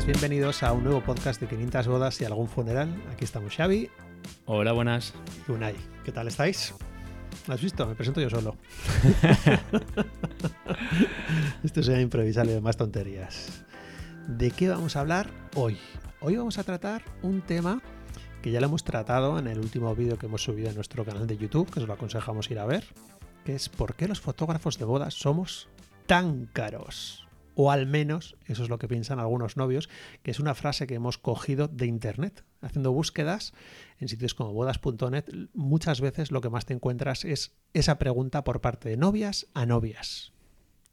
buenas, bienvenidos a un nuevo podcast de 500 bodas y algún funeral. Aquí estamos Xavi Hola, buenas. y Unai. ¿Qué tal estáis? ¿Lo has visto? Me presento yo solo. Esto sea improvisable de más tonterías. ¿De qué vamos a hablar hoy? Hoy vamos a tratar un tema que ya lo hemos tratado en el último vídeo que hemos subido en nuestro canal de YouTube, que os lo aconsejamos ir a ver, que es por qué los fotógrafos de bodas somos tan caros. O al menos eso es lo que piensan algunos novios, que es una frase que hemos cogido de internet. Haciendo búsquedas en sitios como bodas.net, muchas veces lo que más te encuentras es esa pregunta por parte de novias a novias.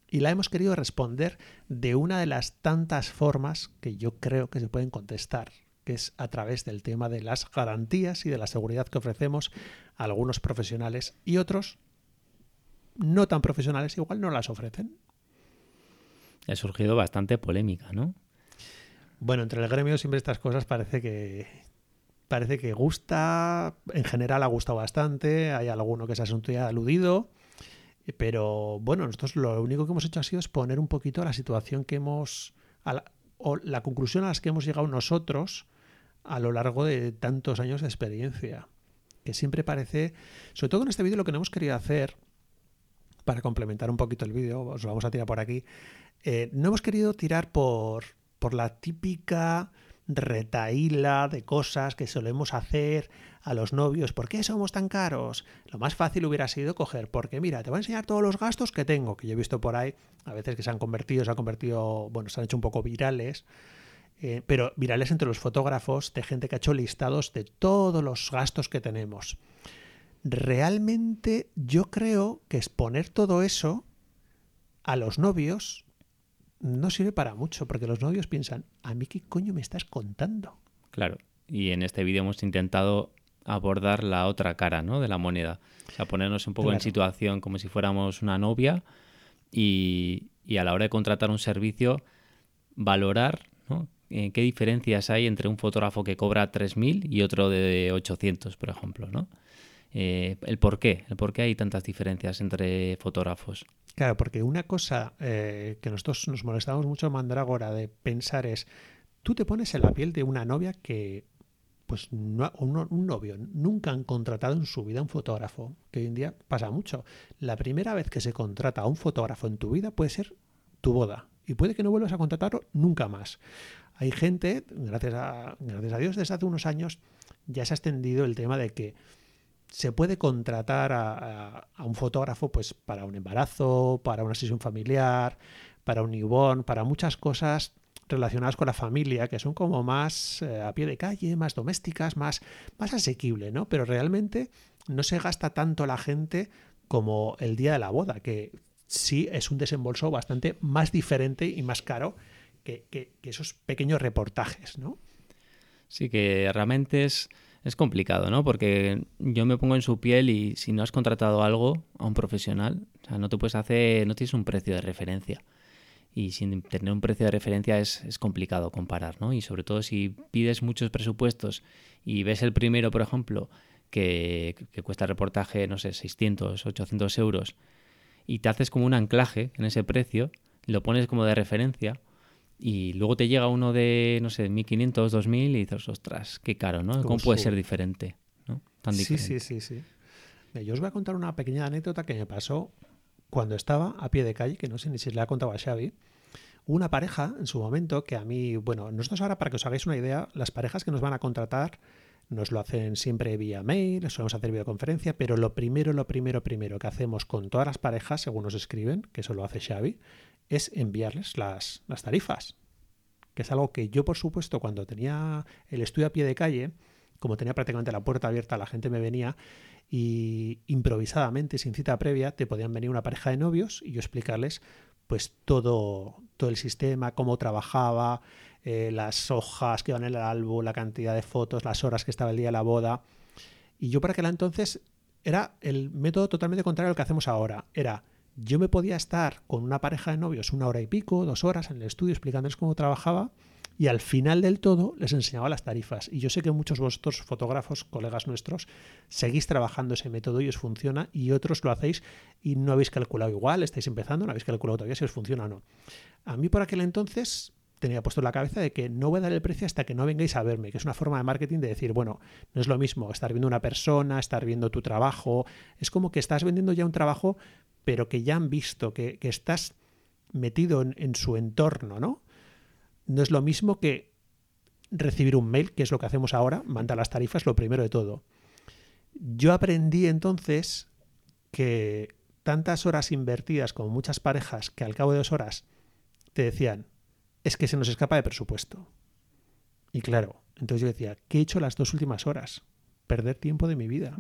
Y la hemos querido responder de una de las tantas formas que yo creo que se pueden contestar, que es a través del tema de las garantías y de la seguridad que ofrecemos a algunos profesionales y otros no tan profesionales igual no las ofrecen. Ha surgido bastante polémica, ¿no? Bueno, entre el gremio siempre estas cosas parece que parece que gusta, en general ha gustado bastante, hay alguno que se ha sentido aludido, pero bueno, nosotros lo único que hemos hecho ha sido exponer un poquito la situación que hemos, a la, o la conclusión a las que hemos llegado nosotros a lo largo de tantos años de experiencia, que siempre parece, sobre todo en este vídeo lo que no hemos querido hacer, para complementar un poquito el vídeo, os lo vamos a tirar por aquí, eh, no hemos querido tirar por, por la típica retaíla de cosas que solemos hacer a los novios. ¿Por qué somos tan caros? Lo más fácil hubiera sido coger, porque mira, te voy a enseñar todos los gastos que tengo, que yo he visto por ahí, a veces que se han convertido, se han convertido, bueno, se han hecho un poco virales, eh, pero virales entre los fotógrafos de gente que ha hecho listados de todos los gastos que tenemos. Realmente yo creo que exponer todo eso a los novios no sirve para mucho, porque los novios piensan, ¿a mí qué coño me estás contando? Claro. Y en este vídeo hemos intentado abordar la otra cara, ¿no? De la moneda. O sea, ponernos un poco Claro. en situación como si fuéramos una novia y, y a la hora de contratar un servicio, valorar, ¿no? Eh, ¿Qué diferencias hay entre un fotógrafo que cobra 3.000 y otro de 800, por ejemplo, ¿no? Eh, el por qué, el por qué hay tantas diferencias entre fotógrafos. Claro, porque una cosa eh, que nosotros nos molestamos mucho en Mandrágora de pensar es, tú te pones en la piel de una novia que, pues, no, un, un novio, nunca han contratado en su vida un fotógrafo, que hoy en día pasa mucho. La primera vez que se contrata a un fotógrafo en tu vida puede ser tu boda y puede que no vuelvas a contratarlo nunca más. Hay gente, gracias a, gracias a Dios, desde hace unos años ya se ha extendido el tema de que se puede contratar a, un fotógrafo pues para un embarazo, para una sesión familiar, para un newborn, para muchas cosas relacionadas con la familia que son como más eh, a pie de calle, más domésticas, más, más asequible, ¿no? Pero realmente no se gasta tanto la gente como el día de la boda, que sí es un desembolso bastante más diferente y más caro que, esos pequeños reportajes, ¿no? Sí, que realmente es, es complicado, ¿no? Porque yo me pongo en su piel y si no has contratado algo a un profesional, o sea, no te puedes hacer, no tienes un precio de referencia. Y sin tener un precio de referencia es, es complicado comparar, ¿no? Y sobre todo si pides muchos presupuestos y ves el primero, por ejemplo, que, que cuesta el reportaje, no sé, 600, 800 euros, y te haces como un anclaje en ese precio, lo pones como de referencia, y luego te llega uno de, no sé, 1500, 2000 y dices, ostras, qué caro, ¿no? ¿Cómo ¿Cómo puede ser diferente? ¿no? Tan Sí, diferente. sí, sí, sí. Mira, Yo os voy a contar una pequeña anécdota que me pasó cuando estaba a pie de calle, que no sé ni si le ha contado a Xavi. Una pareja en su momento que a mí, bueno, nosotros ahora para que os hagáis una idea, las parejas que nos van a contratar nos lo hacen siempre vía mail, solemos hacer videoconferencia, pero lo primero, lo primero, primero que hacemos con todas las parejas, según nos escriben, que eso lo hace Xavi, es enviarles las, las tarifas que es algo que yo, por supuesto, cuando tenía el estudio a pie de calle, como tenía prácticamente la puerta abierta, la gente me venía y improvisadamente, sin cita previa, te podían venir una pareja de novios y yo explicarles pues todo, todo el sistema, cómo trabajaba, eh, las hojas que iban en el álbum, la cantidad de fotos, las horas que estaba el día de la boda. Y yo para aquel entonces era el método totalmente contrario al que hacemos ahora. Era yo me podía estar con una pareja de novios una hora y pico, dos horas en el estudio explicándoles cómo trabajaba y al final del todo les enseñaba las tarifas. Y yo sé que muchos vosotros, fotógrafos, colegas nuestros, seguís trabajando ese método y os funciona y otros lo hacéis y no habéis calculado igual, estáis empezando, no habéis calculado todavía si os funciona o no. A mí por aquel entonces tenía puesto en la cabeza de que no voy a dar el precio hasta que no vengáis a verme, que es una forma de marketing de decir, bueno, no es lo mismo estar viendo una persona, estar viendo tu trabajo, es como que estás vendiendo ya un trabajo, pero que ya han visto, que, estás metido en, en, su entorno, ¿no? No es lo mismo que recibir un mail, que es lo que hacemos ahora, manda las tarifas, lo primero de todo. Yo aprendí entonces que tantas horas invertidas como muchas parejas que al cabo de dos horas te decían, es que se nos escapa de presupuesto. Y claro, entonces yo decía, ¿qué he hecho las dos últimas horas? Perder tiempo de mi vida.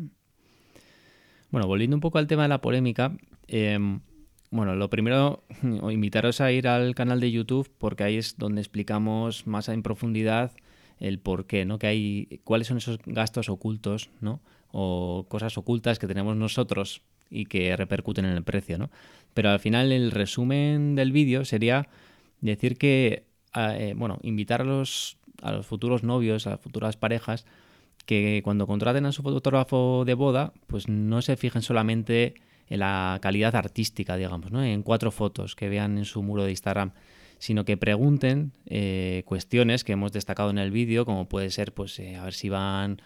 Bueno, volviendo un poco al tema de la polémica, em, bueno, lo primero, invitaros a ir al canal de YouTube porque ahí es donde explicamos más en profundidad el por qué, ¿no? Que hay, cuáles son esos gastos ocultos, ¿no? O cosas ocultas que tenemos nosotros y que repercuten en el precio, ¿no? Pero al final el resumen del vídeo sería decir que, eh, bueno, invitar a los, a los futuros novios, a las futuras parejas, que cuando contraten a su fotógrafo de boda, pues no se fijen solamente en la calidad artística, digamos, ¿no? en cuatro fotos que vean en su muro de Instagram, sino que pregunten eh, cuestiones que hemos destacado en el vídeo, como puede ser, pues, eh, a ver si van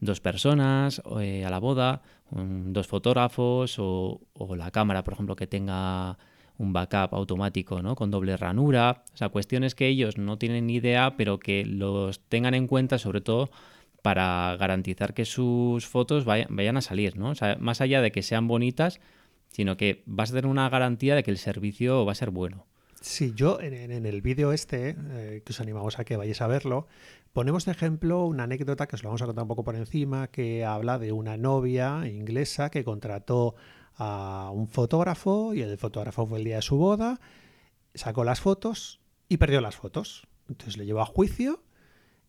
dos personas a la boda, dos fotógrafos o, o, la cámara, por ejemplo, que tenga un backup automático, ¿no? Con doble ranura. O sea, cuestiones que ellos no tienen ni idea, pero que los tengan en cuenta, sobre todo para garantizar que sus fotos vayan, a salir, ¿no? O sea, más allá de que sean bonitas, sino que vas a tener una garantía de que el servicio va a ser bueno. Sí, yo en, el vídeo este, eh, que os animamos a que vayáis a verlo, ponemos de ejemplo una anécdota que os lo vamos a contar un poco por encima, que habla de una novia inglesa que contrató a un fotógrafo y el fotógrafo fue el día de su boda, sacó las fotos y perdió las fotos. Entonces le llevó a juicio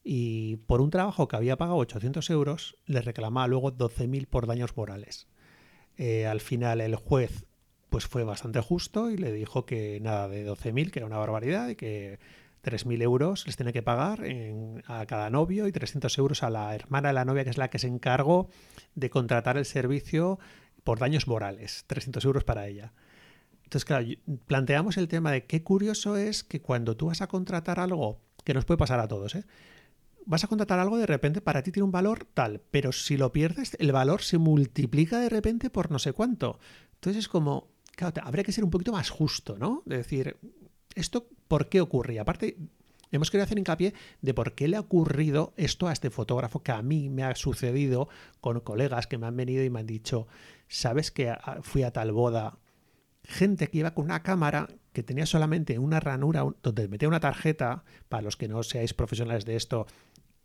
y por un trabajo que había pagado 800 euros le reclamaba luego 12.000 por daños morales. Eh, al final el juez pues fue bastante justo y le dijo que nada de 12.000, que era una barbaridad y que 3.000 euros les tiene que pagar a cada novio y 300 euros a la hermana de la novia, que es la que se encargó de contratar el servicio por daños morales, 300 euros para ella. Entonces, claro, planteamos el tema de qué curioso es que cuando tú vas a contratar algo, que nos puede pasar a todos, ¿eh? vas a contratar algo de repente para ti tiene un valor tal, pero si lo pierdes, el valor se multiplica de repente por no sé cuánto. Entonces es como, claro, habría que ser un poquito más justo, ¿no? De decir, ¿esto por qué ocurre? Aparte, hemos querido hacer hincapié de por qué le ha ocurrido esto a este fotógrafo que a mí me ha sucedido con colegas que me han venido y me han dicho, ¿sabes que fui a tal boda? Gente que iba con una cámara que tenía solamente una ranura donde metía una tarjeta, para los que no seáis profesionales de esto,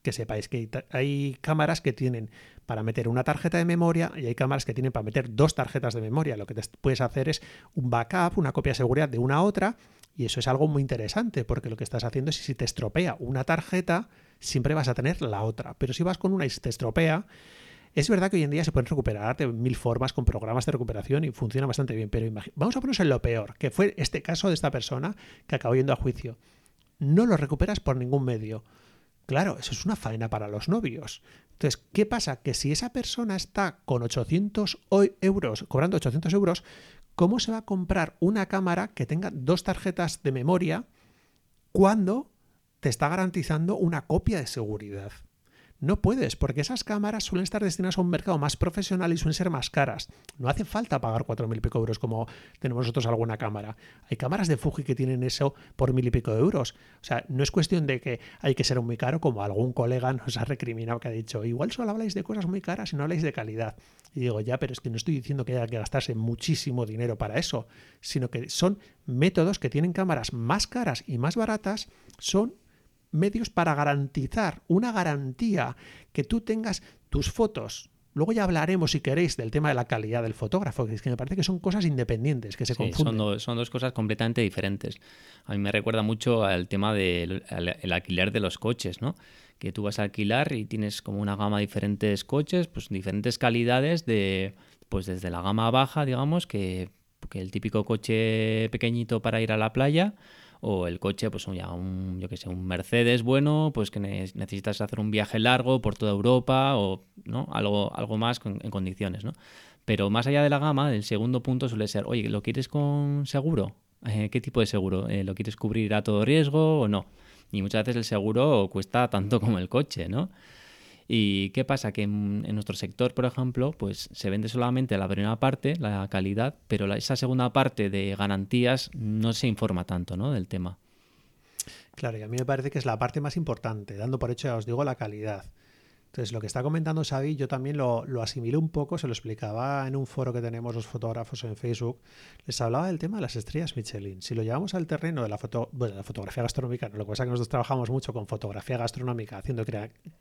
que sepáis que hay cámaras que tienen para meter una tarjeta de memoria y hay cámaras que tienen para meter dos tarjetas de memoria. Lo que puedes hacer es un backup, una copia de seguridad de una a otra y eso es algo muy interesante porque lo que estás haciendo es si te estropea una tarjeta, siempre vas a tener la otra. Pero si vas con una y se te estropea, es verdad que hoy en día se pueden recuperar de mil formas con programas de recuperación y funciona bastante bien, pero vamos a ponernos en lo peor, que fue este caso de esta persona que acabó yendo a juicio. No lo recuperas por ningún medio. Claro, eso es una faena para los novios. Entonces, ¿qué pasa? Que si esa persona está con 800 euros, cobrando 800 euros, ¿cómo se va a comprar una cámara que tenga dos tarjetas de memoria cuando te está garantizando una copia de seguridad? No puedes, porque esas cámaras suelen estar destinadas a un mercado más profesional y suelen ser más caras. No hace falta pagar cuatro mil y pico euros como tenemos nosotros alguna cámara. Hay cámaras de Fuji que tienen eso por mil y pico de euros. O sea, no es cuestión de que hay que ser muy caro, como algún colega nos ha recriminado que ha dicho, igual solo habláis de cosas muy caras y no habláis de calidad. Y digo, ya, pero es que no estoy diciendo que haya que gastarse muchísimo dinero para eso, sino que son métodos que tienen cámaras más caras y más baratas, son medios para garantizar una garantía que tú tengas tus fotos. Luego ya hablaremos, si queréis, del tema de la calidad del fotógrafo, que es que me parece que son cosas independientes, que se confunden. Son, dos cosas completamente diferentes. A mí me recuerda mucho al tema del alquiler de los coches, ¿no? Que tú vas a alquilar y tienes como una gama de diferentes coches, pues diferentes calidades de, pues desde la gama baja, digamos, que, que el típico coche pequeñito para ir a la playa, o el coche, pues un, yo que sé, un Mercedes bueno, pues que necesitas hacer un viaje largo por toda Europa o ¿no? algo, algo más en condiciones, ¿no? Pero más allá de la gama, el segundo punto suele ser, oye, ¿lo quieres con seguro? Eh, ¿Qué tipo de seguro? Eh, ¿Lo quieres cubrir a todo riesgo o no? Y muchas veces el seguro cuesta tanto como el coche, ¿no? ¿Y qué pasa? Que en, nuestro sector, por ejemplo, pues se vende solamente la primera parte, la calidad, pero esa segunda parte de garantías no se informa tanto ¿no? del tema. Claro, y a mí me parece que es la parte más importante, dando por hecho, ya os digo, la calidad. Entonces, lo que está comentando Xavi, yo también lo, lo asimilé un poco, se lo explicaba en un foro que tenemos los fotógrafos en Facebook. Les hablaba del tema de las estrellas Michelin. Si lo llevamos al terreno de la, foto, bueno, la fotografía gastronómica, lo que pasa es que nosotros trabajamos mucho con fotografía gastronómica, haciendo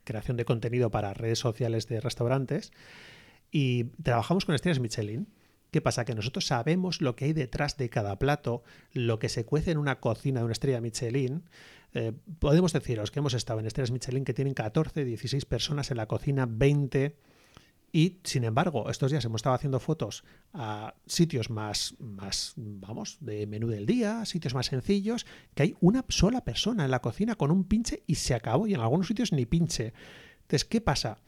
creación de contenido para redes sociales de restaurantes, y trabajamos con estrellas Michelin. ¿Qué pasa? Que nosotros sabemos lo que hay detrás de cada plato, lo que se cuece en una cocina de una estrella Michelin, eh, podemos deciros que hemos estado en estrellas Michelin que tienen 14, 16 personas en la cocina, 20. Y sin embargo, estos días hemos estado haciendo fotos a sitios más, más, vamos, de menú del día, sitios más sencillos, que hay una sola persona en la cocina con un pinche y se acabó. Y en algunos sitios ni pinche. Entonces, ¿qué pasa?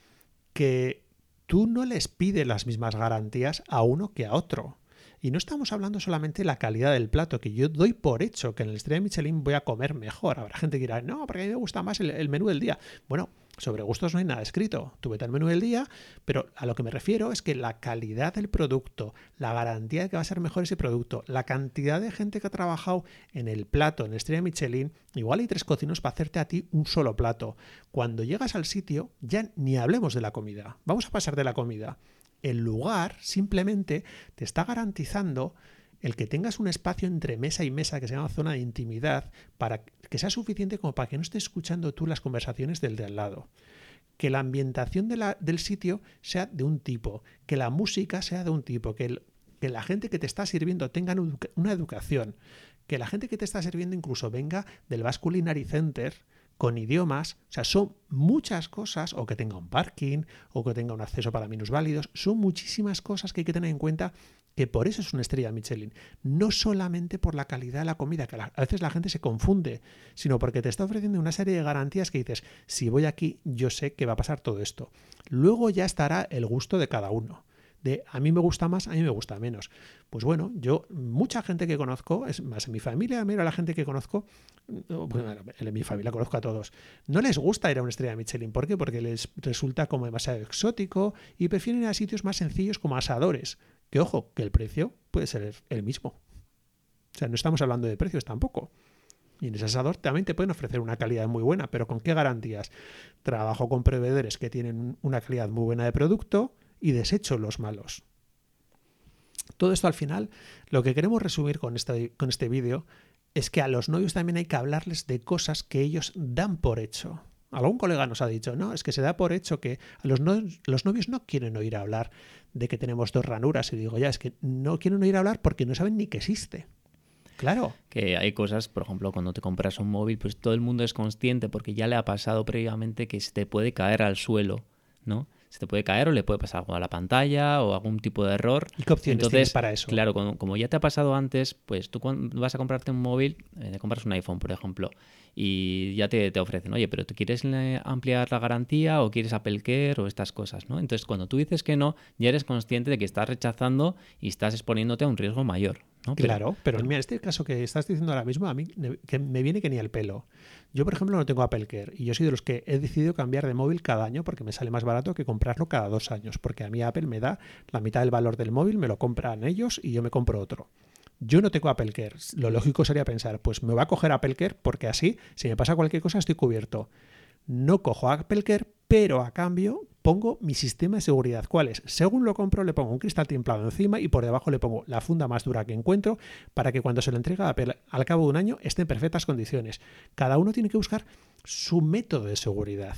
Que tú no les pides las mismas garantías a uno que a otro. Y no estamos hablando solamente de la calidad del plato, que yo doy por hecho que en el estrella Michelin voy a comer mejor. Habrá gente que dirá, no, porque a mí me gusta más el, menú del día. Bueno, sobre gustos no hay nada escrito. Tú vete menú del día, pero a lo que me refiero es que la calidad del producto, la garantía de que va a ser mejor ese producto, la cantidad de gente que ha trabajado en el plato, en la estrella Michelin, igual hay tres cocinos para hacerte a ti un solo plato. Cuando llegas al sitio, ya ni hablemos de la comida. Vamos a pasar de la comida el lugar simplemente te está garantizando el que tengas un espacio entre mesa y mesa que sea una zona de intimidad para que sea suficiente como para que no estés escuchando tú las conversaciones del de al lado. Que la ambientación del sitio sea de un tipo, que la música sea de un tipo, que, que la gente que te está sirviendo tenga una educación, que la gente que te está sirviendo incluso venga del Basque Culinary Center con idiomas, o sea, son muchas cosas, o que tenga un parking, o que tenga un acceso para minusválidos, son muchísimas cosas que hay que tener en cuenta que por eso es una estrella Michelin, no solamente por la calidad de la comida, que a veces la gente se confunde, sino porque te está ofreciendo una serie de garantías que dices, si voy aquí, yo sé que va a pasar todo esto. Luego ya estará el gusto de cada uno de a mí me gusta más, a mí me gusta menos. Pues bueno, yo, mucha gente que conozco, es más en mi familia, mira la gente que conozco, en mi familia conozco a todos, no les gusta ir a una estrella Michelin. ¿Por qué? Porque les resulta como demasiado exótico y prefieren ir a sitios más sencillos como asadores. Que ojo, que el precio puede ser el mismo. O sea, no estamos hablando de precios tampoco. Y en ese asador también te pueden ofrecer una calidad muy buena, pero ¿con qué garantías? Trabajo con proveedores que tienen una calidad muy buena de producto, y desecho los malos. Todo esto al final, lo que queremos resumir con este, con este vídeo es que a los novios también hay que hablarles de cosas que ellos dan por hecho. Algún colega nos ha dicho, no, es que se da por hecho que los, los novios no quieren oír hablar de que tenemos dos ranuras. Y digo, ya, es que no quieren oír hablar porque no saben ni que existe. Claro. Que hay cosas, por ejemplo, cuando te compras un móvil, pues todo el mundo es consciente porque ya le ha pasado previamente que se te puede caer al suelo, ¿no? Se te puede caer o le puede pasar algo a la pantalla o algún tipo de error. ¿Y qué opciones Entonces, para eso? Claro, como, ya te ha pasado antes, pues tú cuando vas a comprarte un móvil, eh, te compras un iPhone, por ejemplo, y ya te, te, ofrecen, oye, pero ¿tú quieres ampliar la garantía o quieres Apple Care o estas cosas? ¿no? Entonces, cuando tú dices que no, ya eres consciente de que estás rechazando y estás exponiéndote a un riesgo mayor. Claro, pero, en este caso que estás diciendo ahora mismo, a mí que me viene que ni el pelo. Yo, por ejemplo, no tengo Apple Care y yo soy de los que he decidido cambiar de móvil cada año porque me sale más barato que comprarlo cada dos años, porque a mí Apple me da la mitad del valor del móvil, me lo compran ellos y yo me compro otro. Yo no tengo Apple Care. Lo lógico sería pensar, pues me va a coger Apple Care porque así, si me pasa cualquier cosa, estoy cubierto. No cojo Apple Care, pero a cambio pongo mi sistema de seguridad. ¿Cuál es? Según lo compro, le pongo un cristal templado encima y por debajo le pongo la funda más dura que encuentro para que cuando se lo entrega al cabo de un año esté en perfectas condiciones. Cada uno tiene que buscar su método de seguridad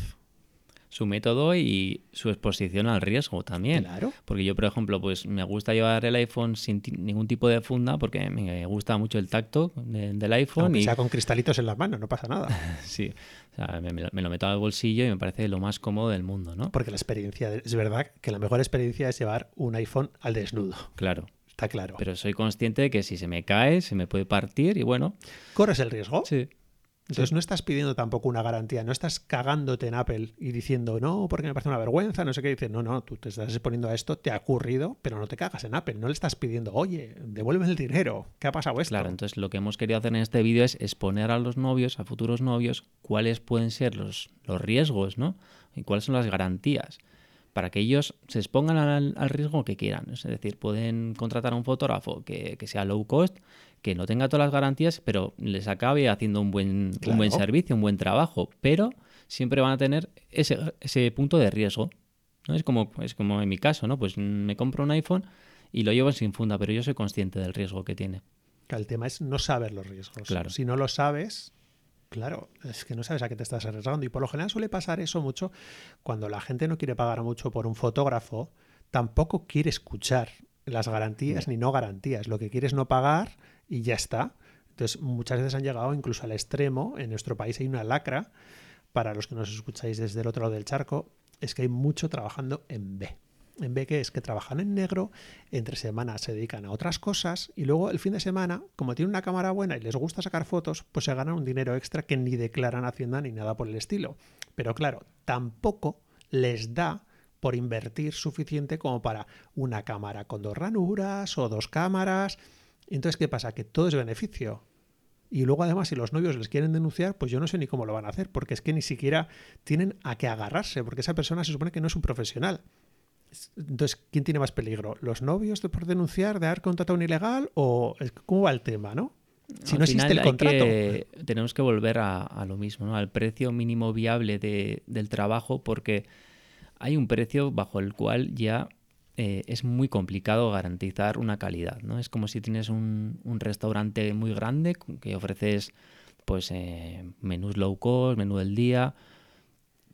su método y su exposición al riesgo también. Claro. Porque yo, por ejemplo, pues me gusta llevar el iPhone sin ningún tipo de funda porque me gusta mucho el tacto del iPhone. Aunque y sea con cristalitos en las manos, no pasa nada. sí. O sea, me, me, lo meto al bolsillo y me parece lo más cómodo del mundo, ¿no? Porque la experiencia, es verdad que la mejor experiencia es llevar un iPhone al desnudo. Claro. Está claro. Pero soy consciente de que si se me cae, se me puede partir y bueno. ¿Corres el riesgo? Sí. Entonces no estás pidiendo tampoco una garantía, no estás cagándote en Apple y diciendo, no, porque me parece una vergüenza, no sé qué. Dices, no, no, tú te estás exponiendo a esto, te ha ocurrido, pero no te cagas en Apple. No le estás pidiendo, oye, devuelve el dinero, ¿qué ha pasado esto? Claro, entonces lo que hemos querido hacer en este vídeo es exponer a los novios, a futuros novios, cuáles pueden ser los, los riesgos, ¿no? Y cuáles son las garantías para que ellos se expongan al, riesgo que quieran. Es decir, pueden contratar a un fotógrafo que, sea low cost, que no tenga todas las garantías, pero les acabe haciendo un buen, un buen servicio, un buen trabajo. Pero siempre van a tener ese, ese punto de riesgo. ¿no? Es, como, es como en mi caso, ¿no? Pues me compro un iPhone y lo llevo sin funda, pero yo soy consciente del riesgo que tiene. El tema es no saber los riesgos. Claro. Si no lo sabes, Claro, es que no sabes a qué te estás arriesgando. Y por lo general suele pasar eso mucho cuando la gente no quiere pagar mucho por un fotógrafo, tampoco quiere escuchar las garantías ni no garantías. Lo que quiere es no pagar y ya está. Entonces, muchas veces han llegado incluso al extremo. En nuestro país hay una lacra, para los que nos escucháis desde el otro lado del charco, es que hay mucho trabajando en B en vez que es que trabajan en negro, entre semanas se dedican a otras cosas y luego el fin de semana, como tienen una cámara buena y les gusta sacar fotos, pues se ganan un dinero extra que ni declaran Hacienda ni nada por el estilo. Pero claro, tampoco les da por invertir suficiente como para una cámara con dos ranuras o dos cámaras. Entonces, ¿qué pasa? Que todo es beneficio. Y luego además si los novios les quieren denunciar, pues yo no sé ni cómo lo van a hacer, porque es que ni siquiera tienen a qué agarrarse, porque esa persona se supone que no es un profesional. Entonces, ¿quién tiene más peligro? ¿Los novios de por denunciar de haber contratado un ilegal o cómo va el tema, no? Si no existe el contrato. tenemos que volver a, lo mismo, ¿no? Al precio mínimo viable del trabajo, porque hay un precio bajo el cual ya eh, es muy complicado garantizar una calidad, ¿no? Es como si tienes un, restaurante muy grande que ofreces pues eh, menús low cost, menú del día,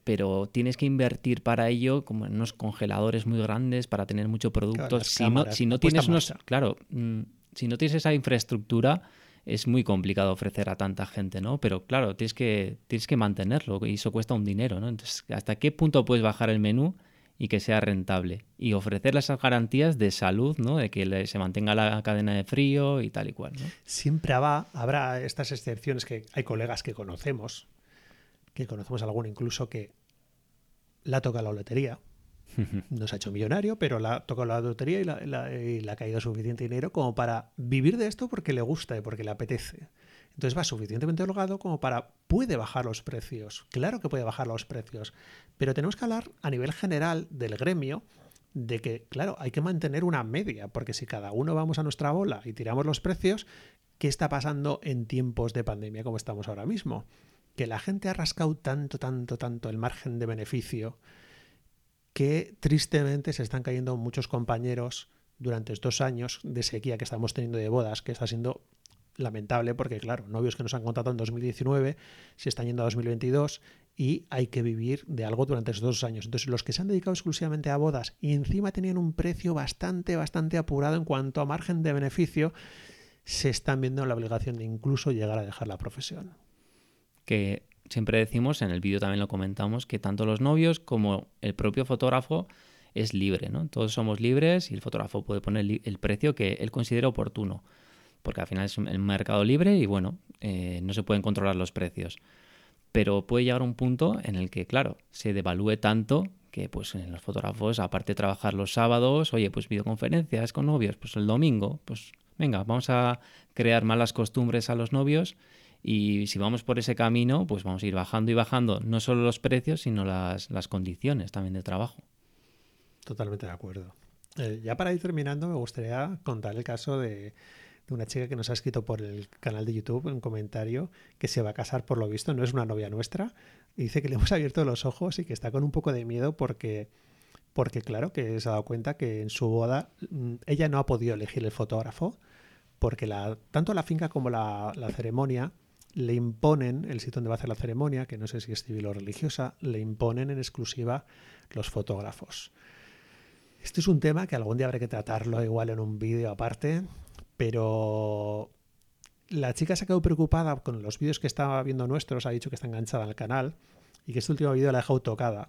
pero tienes que invertir para ello como en unos congeladores muy grandes para tener mucho producto. si, no, si no tienes unos, claro, mm, si no tienes esa infraestructura es muy complicado ofrecer a tanta gente, ¿no? Pero claro, tienes que tienes que mantenerlo y eso cuesta un dinero, ¿no? Entonces, ¿hasta qué punto puedes bajar el menú y que sea rentable y ofrecer esas garantías de salud, ¿no? De que se mantenga la cadena de frío y tal y cual, ¿no? Siempre habrá, habrá estas excepciones que hay colegas que conocemos que conocemos alguno incluso que la toca la lotería. No se ha hecho millonario, pero la ha tocado la lotería y, le ha caído suficiente dinero como para vivir de esto porque le gusta y porque le apetece. Entonces va suficientemente holgado como para puede bajar los precios. Claro que puede bajar los precios, pero tenemos que hablar a nivel general del gremio de que, claro, hay que mantener una media, porque si cada uno vamos a nuestra bola y tiramos los precios, ¿qué está pasando en tiempos de pandemia como estamos ahora mismo? que la gente ha rascado tanto, tanto, tanto el margen de beneficio que tristemente se están cayendo muchos compañeros durante estos años de sequía que estamos teniendo de bodas, que está siendo lamentable porque, claro, novios que nos han contratado en 2019 se están yendo a 2022 y hay que vivir de algo durante esos dos años. Entonces, los que se han dedicado exclusivamente a bodas y encima tenían un precio bastante, bastante apurado en cuanto a margen de beneficio, se están viendo en la obligación de incluso llegar a dejar la profesión que siempre decimos, en el vídeo también lo comentamos, que tanto los novios como el propio fotógrafo es libre, ¿no? Todos somos libres y el fotógrafo puede poner el precio que él considere oportuno, porque al final es un mercado libre y bueno, eh, no se pueden controlar los precios. Pero puede llegar un punto en el que, claro, se devalúe tanto que pues los fotógrafos, aparte de trabajar los sábados, oye, pues videoconferencias con novios, pues el domingo, pues venga, vamos a crear malas costumbres a los novios y si vamos por ese camino, pues vamos a ir bajando y bajando no solo los precios, sino las, condiciones también de trabajo. Totalmente de acuerdo. Eh, ya para ir terminando, me gustaría contar el caso de, una chica que nos ha escrito por el canal de YouTube un comentario que se va a casar por lo visto, no es una novia nuestra, y dice que le hemos abierto los ojos y que está con un poco de miedo porque, porque claro, que se ha dado cuenta que en su boda mm, ella no ha podido elegir el fotógrafo porque tanto la finca como la, la ceremonia le imponen el sitio donde va a hacer la ceremonia, que no sé si es civil o religiosa, le imponen en exclusiva los fotógrafos. Este es un tema que algún día habrá que tratarlo igual en un vídeo aparte, pero la chica se ha quedado preocupada con los vídeos que estaba viendo nuestros, ha dicho que está enganchada al canal y que este último vídeo la ha dejado tocada,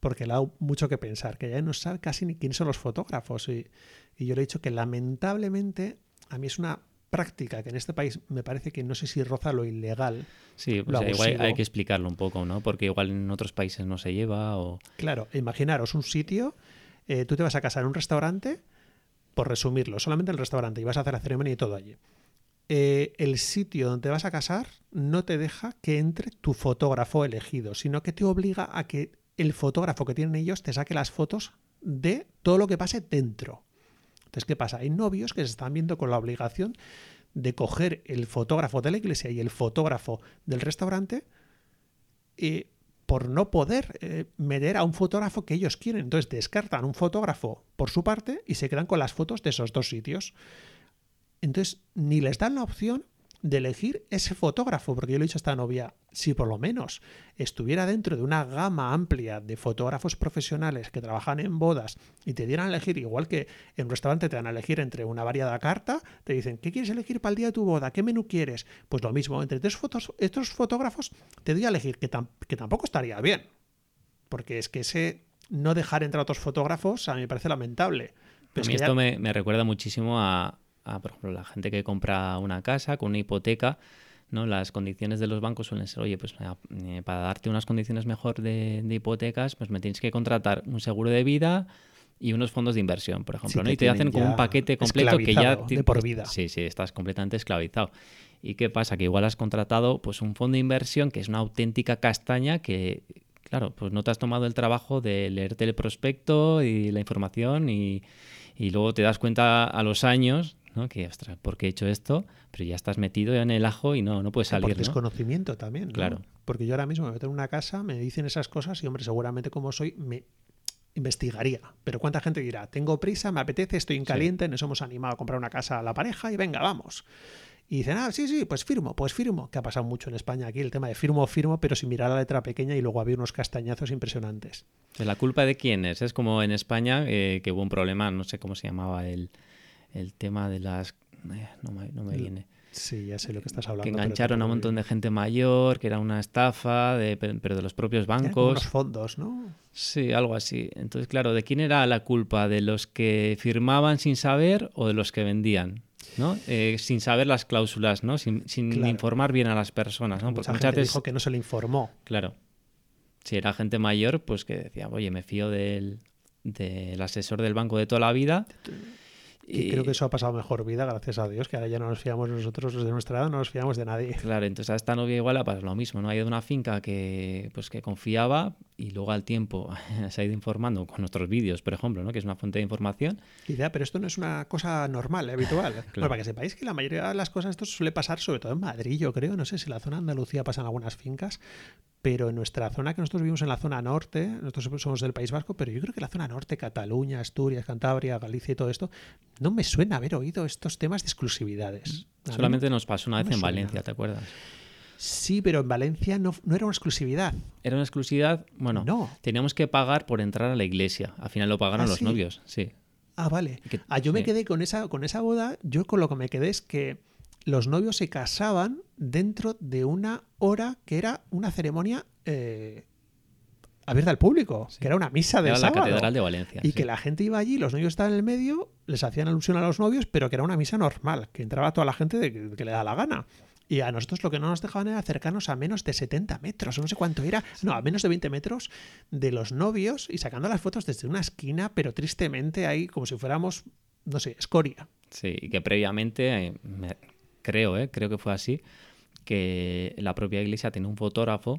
porque le ha dado mucho que pensar, que ya no sabe casi ni quiénes son los fotógrafos. Y, y yo le he dicho que lamentablemente a mí es una práctica que en este país me parece que no sé si roza lo ilegal. Sí, lo o sea, igual hay que explicarlo un poco, ¿no? Porque igual en otros países no se lleva o... Claro, imaginaros un sitio, eh, tú te vas a casar en un restaurante, por resumirlo, solamente en el restaurante y vas a hacer la ceremonia y todo allí. Eh, el sitio donde te vas a casar no te deja que entre tu fotógrafo elegido, sino que te obliga a que el fotógrafo que tienen ellos te saque las fotos de todo lo que pase dentro. Entonces, ¿qué pasa? Hay novios que se están viendo con la obligación de coger el fotógrafo de la iglesia y el fotógrafo del restaurante eh, por no poder eh, meter a un fotógrafo que ellos quieren. Entonces descartan un fotógrafo por su parte y se quedan con las fotos de esos dos sitios. Entonces ni les dan la opción de elegir ese fotógrafo, porque yo le he dicho a esta novia, si por lo menos estuviera dentro de una gama amplia de fotógrafos profesionales que trabajan en bodas y te dieran a elegir, igual que en un restaurante te dan a elegir entre una variada carta, te dicen, ¿qué quieres elegir para el día de tu boda? ¿Qué menú quieres? Pues lo mismo, entre estos, fotos, estos fotógrafos te doy a elegir, que, tam- que tampoco estaría bien, porque es que ese no dejar entrar a otros fotógrafos a mí me parece lamentable. A mí ya- esto me, me recuerda muchísimo a, a, por ejemplo, la gente que compra una casa con una hipoteca, ¿no? Las condiciones de los bancos suelen ser, oye, pues eh, para darte unas condiciones mejor de, de hipotecas, pues me tienes que contratar un seguro de vida y unos fondos de inversión, por ejemplo, Sí, ¿no? te y te hacen como un paquete completo que ya de por vida. Sí, sí, estás completamente esclavizado. ¿Y qué pasa? Que igual has contratado pues un fondo de inversión que es una auténtica castaña que, claro, pues no te has tomado el trabajo de leerte el prospecto y la información y, y luego te das cuenta a los años, ¿no? Que, ostras, ¿por qué he hecho esto? Pero ya estás metido en el ajo y no, no puedes por salir, ¿no? desconocimiento también. ¿no? Claro. Porque yo ahora mismo me meto en una casa, me dicen esas cosas y, hombre, seguramente como soy, me investigaría. Pero ¿cuánta gente dirá? Tengo prisa, me apetece, estoy en caliente, nos hemos animado a comprar una casa a la pareja y venga, vamos. Y dicen, ah, sí, sí, pues firmo, pues firmo. Que ha pasado mucho en España aquí el tema de firmo, firmo, pero sin mirar la letra pequeña y luego había unos castañazos impresionantes. ¿De ¿La culpa de quién es? Es como en España eh, que hubo un problema, no sé cómo se llamaba el, el tema de las... eh, no me, no me viene. Sí, ya sé lo que estás hablando. Que engancharon a un montón de gente mayor, que era una estafa, de, pe- pero de los propios bancos. unos fondos, ¿no? Sí, algo así. Entonces, claro, ¿de quién era la culpa? ¿De los que firmaban sin saber o de los que vendían? ¿no? Eh, sin saber las cláusulas, ¿no? Sin, sin Claro. informar bien a las personas, ¿no? Porque Mucha gente veces, dijo que no se le informó. claro, si era gente mayor, pues que decía, oye, me fío del, del asesor del banco de toda la vida. Y creo que eso ha pasado mejor vida, gracias a Dios, que ahora ya no nos fiamos nosotros, los de nuestra edad, no nos fiamos de nadie. Claro, entonces a esta novia igual le pasa lo mismo, ¿no? Ha ido a una finca que, pues, que confiaba y luego al tiempo se ha ido informando con nuestros vídeos, por ejemplo, ¿no? Que es una fuente de información. Ya, pero esto no es una cosa normal, eh, habitual. Bueno, para que sepáis que la mayoría de las cosas esto suele pasar sobre todo en Madrid, yo creo. No sé si en la zona de Andalucía pasan algunas fincas, pero en nuestra zona, que nosotros vivimos en la zona norte, nosotros somos del País Vasco, pero yo creo que la zona norte, Cataluña, Asturias, Cantabria, Galicia y todo esto, no me suena haber oído estos temas de exclusividades. Solamente nos pasó una no vez en suena. Valencia, ¿te acuerdas? Sí, pero en Valencia no, no era una exclusividad. Era una exclusividad, bueno, No. teníamos que pagar por entrar a la iglesia. Al final lo pagaron ¿Ah, los sí? novios, sí. Ah, vale. Que- Ah, yo me quedé con esa, con esa boda, yo con lo que me quedé es que los novios se casaban dentro de una hora que era una ceremonia eh, abierta al público, que era una misa Era la. Catedral de Valencia. y sí. que la gente iba allí, los novios estaban en el medio, les hacían alusión a los novios, pero que era una misa normal, que entraba toda la gente de que, que le da la gana. Y a nosotros lo que no nos dejaban era acercarnos a menos de 70 metros, no sé cuánto era, no, a menos de 20 metros de los novios y sacando las fotos desde una esquina, pero tristemente ahí como si fuéramos, no sé, escoria. Sí, y que previamente, eh, me- creo, eh, creo que fue así, que la propia iglesia tenía un fotógrafo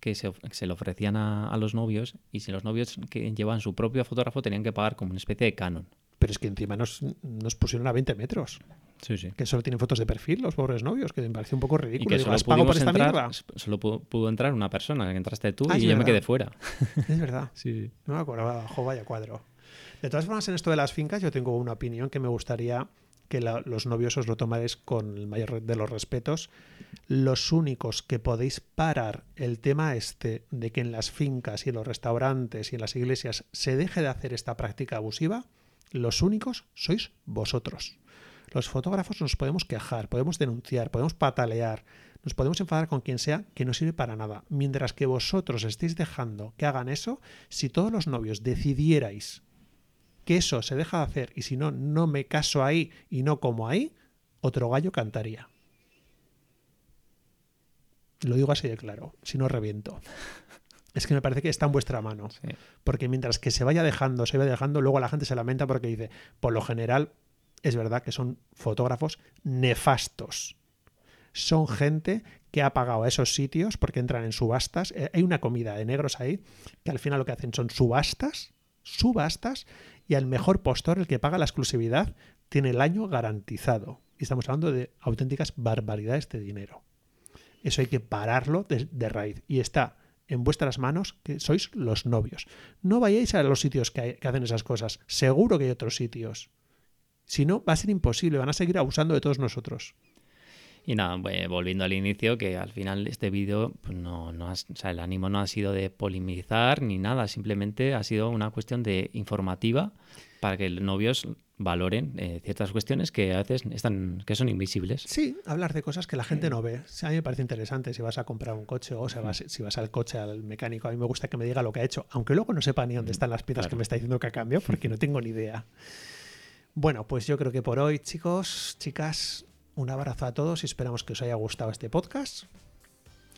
que se, se le ofrecían a, a los novios y si los novios que llevaban su propio fotógrafo tenían que pagar como una especie de canon. Pero es que encima nos, nos pusieron a 20 metros, Sí, sí. que solo tienen fotos de perfil los pobres novios, que me parece un poco Y ridículo. que Digo, solo ¿has pagado por esta mierda? solo pudo, entrar una persona, que entraste tú Ah, y yo me quedé fuera. Es verdad. Sí, No me acordaba, jo, vaya cuadro. De todas formas, en esto de las fincas, yo tengo una opinión que me gustaría que los novios os lo tomaréis con el mayor de los respetos. Los únicos que podéis parar el tema este de que en las fincas y en los restaurantes y en las iglesias se deje de hacer esta práctica abusiva, los únicos sois vosotros. Los fotógrafos nos podemos quejar, podemos denunciar, podemos patalear, nos podemos enfadar con quien sea que no sirve para nada. Mientras que vosotros estéis dejando que hagan eso, si todos los novios decidierais que eso se deja de hacer y si no, no me caso ahí y no como ahí, otro gallo cantaría. Lo digo así de claro, si no reviento. Es que me parece que está en vuestra mano. Sí. Porque mientras que se vaya dejando, se vaya dejando, luego la gente se lamenta porque dice, por lo general, es verdad que son fotógrafos nefastos. Son gente que ha pagado a esos sitios porque entran en subastas. Eh, Hay una comida de negros ahí que al final lo que hacen son subastas, subastas, y al mejor postor, el que paga la exclusividad, tiene el año garantizado. Y estamos hablando de auténticas barbaridades de dinero. Eso hay que pararlo de, raíz. Y está en vuestras manos que sois los novios. No vayáis a los sitios que, que hacen esas cosas. Seguro que hay otros sitios. Si no, va a ser imposible. Van a seguir abusando de todos nosotros. Y nada, pues, volviendo al inicio, que al final este vídeo, pues no, no has- o sea, el ánimo no ha sido de polemizar ni nada, simplemente ha sido una cuestión de informativa para que los novios valoren eh, ciertas cuestiones que a veces están, que son invisibles. Sí, hablar de cosas que la gente no ve. A mí me parece interesante si vas a comprar un coche o si vas, si vas al coche al mecánico. A mí me gusta que me diga lo que ha hecho, aunque luego no sepa ni dónde están las piezas Claro. que me está diciendo que ha cambiado, porque no tengo ni idea. Bueno, pues yo creo que por hoy, chicos, chicas, un abrazo a todos y esperamos que os haya gustado este podcast.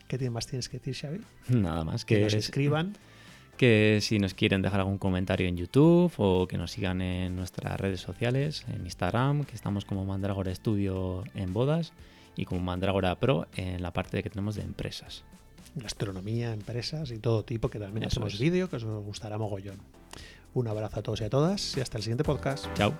¿Qué más tienes que decir, Xavi? Nada más Que que, nos escriban. que si nos quieren dejar algún comentario en YouTube o que nos sigan en nuestras redes sociales, en Instagram, que estamos como Mandragora Studio en bodas y como Mandragora Pro en la parte que tenemos de empresas. gastronomía, empresas y todo tipo, que también Eso hacemos vídeo, que os gustará mogollón. Un abrazo a todos y a todas y hasta el siguiente podcast. Chao.